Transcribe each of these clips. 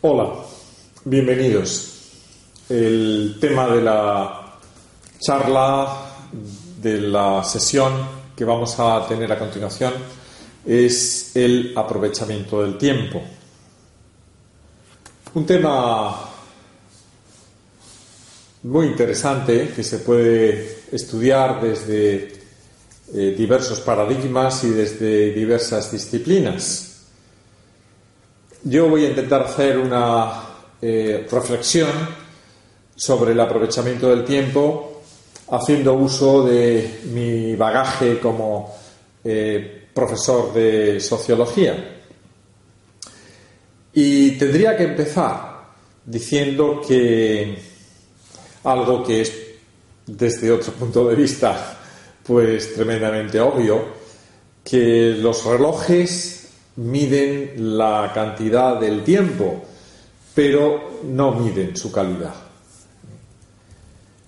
Hola, bienvenidos. El tema de la charla, de la sesión que vamos a tener a continuación es el aprovechamiento del tiempo. Un tema muy interesante que se puede estudiar desde eh, diversos paradigmas y desde diversas disciplinas. Yo voy a intentar hacer una eh, reflexión sobre el aprovechamiento del tiempo haciendo uso de mi bagaje como eh, profesor de sociología. Y tendría que empezar diciendo que algo que es desde otro punto de vista pues tremendamente obvio, que los relojes miden la cantidad del tiempo, pero no miden su calidad.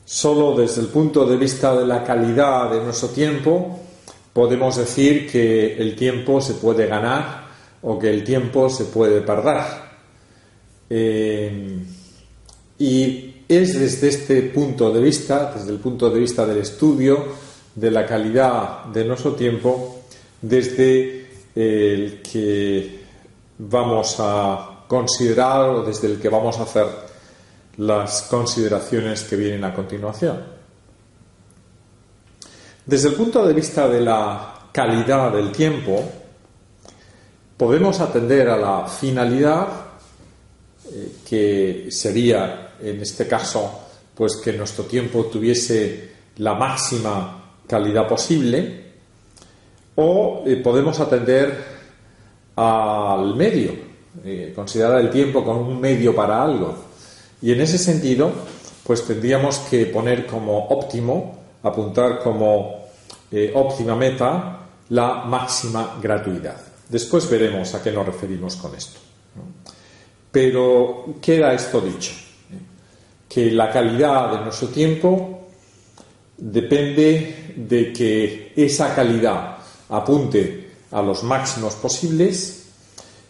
Solo desde el punto de vista de la calidad de nuestro tiempo podemos decir que el tiempo se puede ganar o que el tiempo se puede perder. Eh, y es desde este punto de vista, desde el punto de vista del estudio de la calidad de nuestro tiempo, desde el que vamos a considerar o desde el que vamos a hacer las consideraciones que vienen a continuación. Desde el punto de vista de la calidad del tiempo, podemos atender a la finalidad eh, que sería, en este caso, pues que nuestro tiempo tuviese la máxima calidad posible, o eh, podemos atender al medio, eh, considerar el tiempo como un medio para algo. Y en ese sentido, pues tendríamos que poner como óptimo, apuntar como eh, óptima meta la máxima gratuidad. Después veremos a qué nos referimos con esto. Pero queda esto dicho, que la calidad de nuestro tiempo depende de que esa calidad apunte a los máximos posibles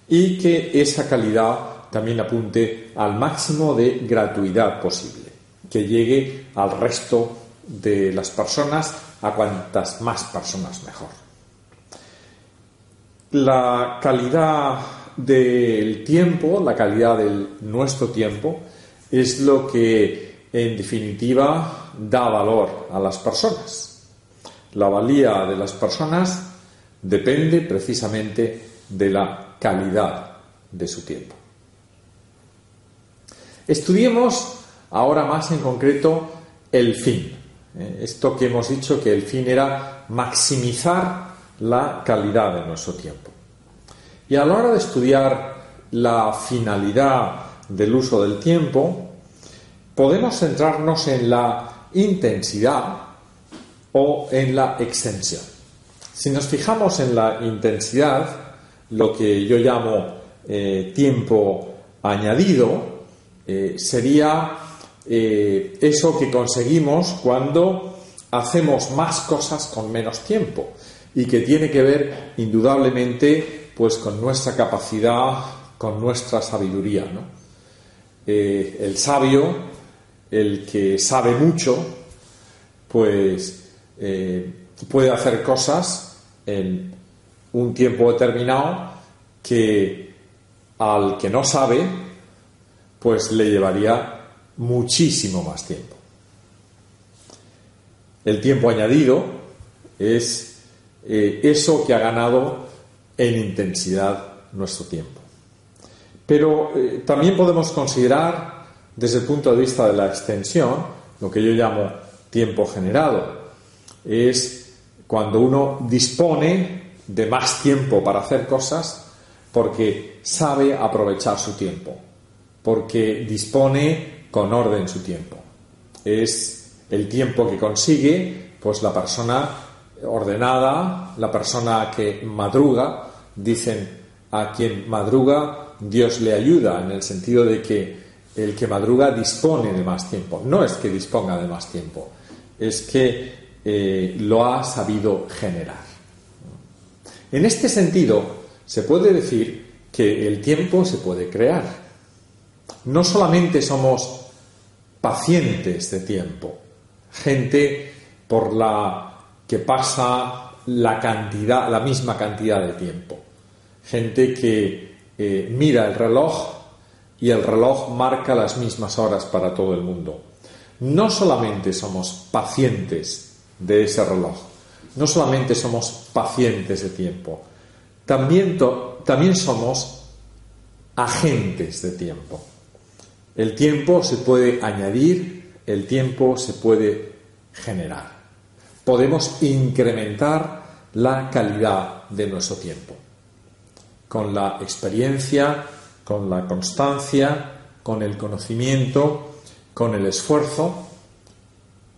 y que esa calidad también apunte al máximo de gratuidad posible, que llegue al resto de las personas, a cuantas más personas mejor. La calidad del tiempo, la calidad de nuestro tiempo, es lo que en definitiva da valor a las personas. La valía de las personas depende precisamente de la calidad de su tiempo. Estudiemos ahora más en concreto el fin. Eh, esto que hemos dicho que el fin era maximizar la calidad de nuestro tiempo. Y a la hora de estudiar la finalidad del uso del tiempo, podemos centrarnos en la intensidad o en la extensión. Si nos fijamos en la intensidad, lo que yo llamo eh, tiempo añadido, eh, sería eh, eso que conseguimos cuando hacemos más cosas con menos tiempo y que tiene que ver indudablemente pues con nuestra capacidad, con nuestra sabiduría. el sabio, el que sabe mucho, pues puede hacer cosas en un tiempo determinado que al que no sabe, pues le llevaría muchísimo más tiempo. El tiempo añadido es eh, eso que ha ganado en intensidad nuestro tiempo. Pero eh, también podemos considerar, desde el punto de vista de la extensión, lo que yo llamo tiempo generado. Es cuando uno dispone de más tiempo para hacer cosas porque sabe aprovechar su tiempo, porque dispone con orden su tiempo. Es el tiempo que consigue, pues la persona ordenada, la persona que madruga, dicen a quien madruga, Dios le ayuda, en el sentido de que el que madruga dispone de más tiempo. No es que disponga de más tiempo, es que eh, lo ha sabido generar. En este sentido, se puede decir que el tiempo se puede crear. No solamente somos pacientes de tiempo, gente por la que pasa la misma cantidad de tiempo, gente que eh, mira el reloj y el reloj marca las mismas horas para todo el mundo. No solamente somos pacientes de ese reloj, no solamente somos pacientes de tiempo, también, también somos agentes de tiempo. El tiempo se puede añadir, el tiempo se puede generar. Podemos incrementar la calidad de nuestro tiempo con la experiencia, con la constancia, con el conocimiento, con el esfuerzo.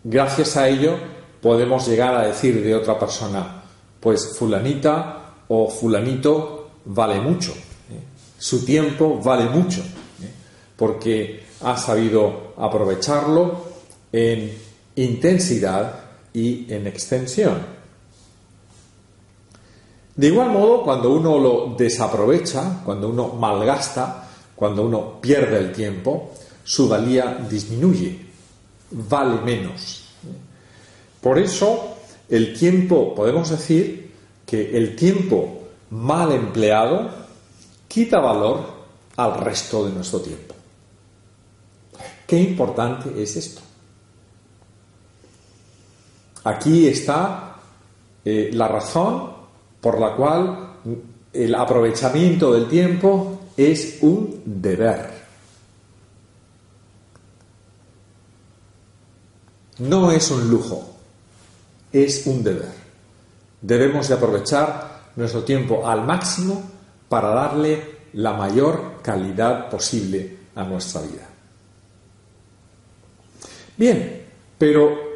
Gracias a ello podemos llegar a decir de otra persona, pues fulanita o fulanito vale mucho, ¿eh? su tiempo vale mucho, ¿eh? porque ha sabido aprovecharlo en intensidad y en extensión. De igual modo, cuando uno lo desaprovecha, cuando uno malgasta, cuando uno pierde el tiempo, su valía disminuye, vale menos. Por eso, el tiempo, podemos decir que el tiempo mal empleado quita valor al resto de nuestro tiempo. Qué importante es esto. Aquí está eh, la razón por la cual el aprovechamiento del tiempo es un deber. No es un lujo, es un deber. Debemos de aprovechar nuestro tiempo al máximo para darle la mayor calidad posible a nuestra vida. Bien, pero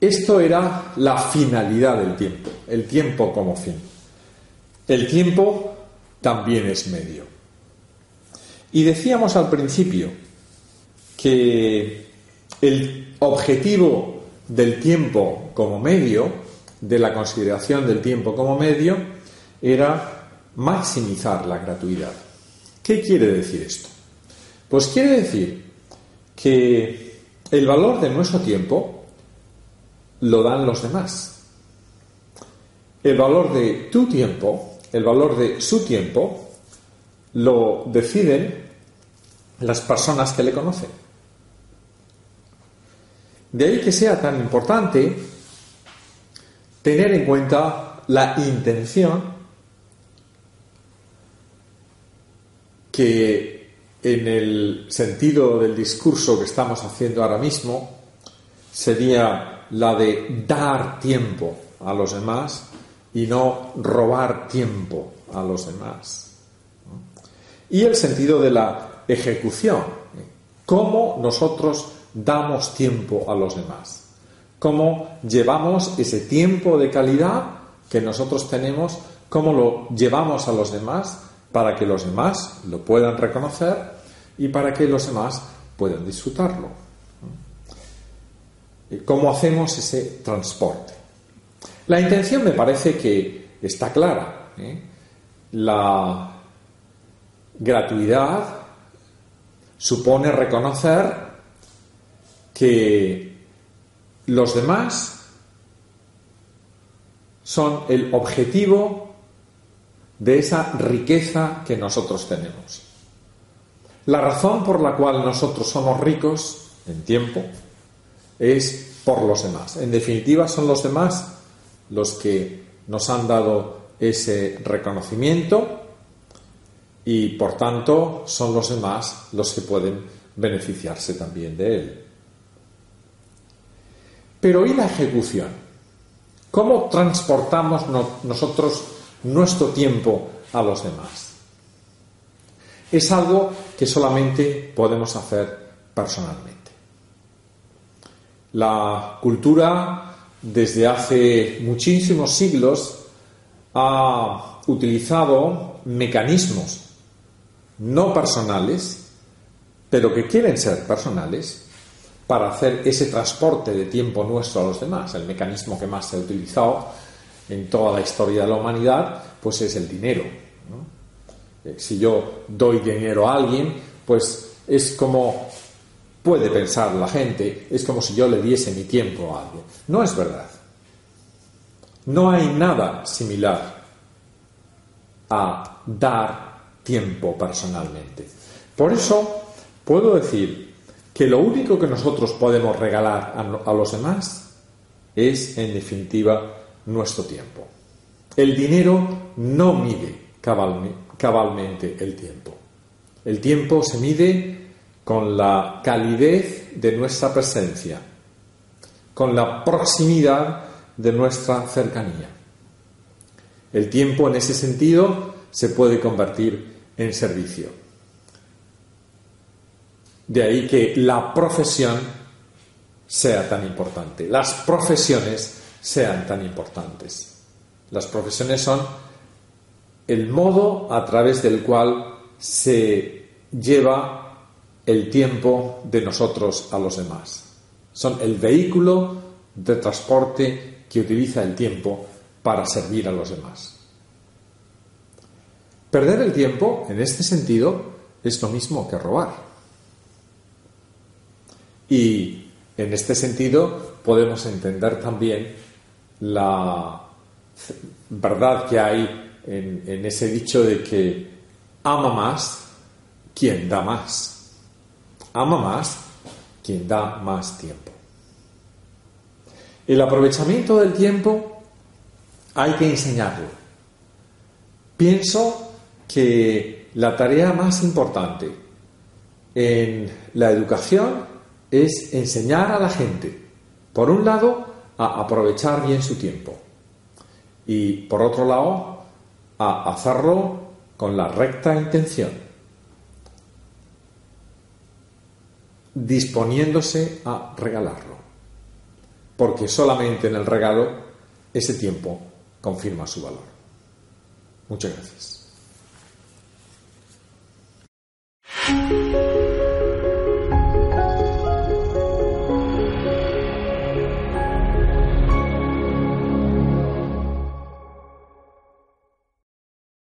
esto era la finalidad del tiempo, el tiempo como fin. El tiempo también es medio. Y decíamos al principio que el objetivo del tiempo como medio, de la consideración del tiempo como medio, era maximizar la gratuidad. ¿Qué quiere decir esto? Pues quiere decir que el valor de nuestro tiempo lo dan los demás. El valor de tu tiempo, el valor de su tiempo, lo deciden las personas que le conocen. De ahí que sea tan importante tener en cuenta la intención que en el sentido del discurso que estamos haciendo ahora mismo sería la de dar tiempo a los demás y no robar tiempo a los demás. Y el sentido de la ejecución, cómo nosotros damos tiempo a los demás, cómo llevamos ese tiempo de calidad que nosotros tenemos, cómo lo llevamos a los demás para que los demás lo puedan reconocer y para que los demás puedan disfrutarlo. ¿Cómo hacemos ese transporte? La intención me parece que está clara. ¿eh? La gratuidad supone reconocer que los demás son el objetivo de esa riqueza que nosotros tenemos. La razón por la cual nosotros somos ricos en tiempo es por los demás. En definitiva, son los demás los que nos han dado ese reconocimiento y por tanto son los demás los que pueden beneficiarse también de él. Pero ¿y la ejecución? ¿Cómo transportamos nosotros nuestro tiempo a los demás? Es algo que solamente podemos hacer personalmente. La cultura desde hace muchísimos siglos ha utilizado mecanismos no personales, pero que quieren ser personales, para hacer ese transporte de tiempo nuestro a los demás. El mecanismo que más se ha utilizado en toda la historia de la humanidad, pues es el dinero. Eh, si yo doy dinero a alguien, pues es como puede pensar la gente, es como si yo le diese mi tiempo a alguien. No es verdad. No hay nada similar a dar tiempo personalmente. Por eso puedo decir que lo único que nosotros podemos regalar a, los demás es, en definitiva, nuestro tiempo. El dinero no mide cabalmente el tiempo. El tiempo se mide con la calidez de nuestra presencia, con la proximidad de nuestra cercanía. El tiempo en ese sentido se puede convertir en servicio. De ahí que la profesión sea tan importante, las profesiones sean tan importantes. Las profesiones son el modo a través del cual se lleva el tiempo de nosotros a los demás. Son el vehículo de transporte que utiliza el tiempo para servir a los demás. Perder el tiempo, en este sentido, es lo mismo que robar. Y en este sentido podemos entender también la verdad que hay en, ese dicho de que ama más quien da más. Ama más quien da más tiempo. El aprovechamiento del tiempo hay que enseñarlo. Pienso que la tarea más importante en la educación es enseñar a la gente, por un lado, a aprovechar bien su tiempo y, por otro lado, a hacerlo con la recta intención, disponiéndose a regalarlo, porque solamente en el regalo ese tiempo confirma su valor. Muchas gracias.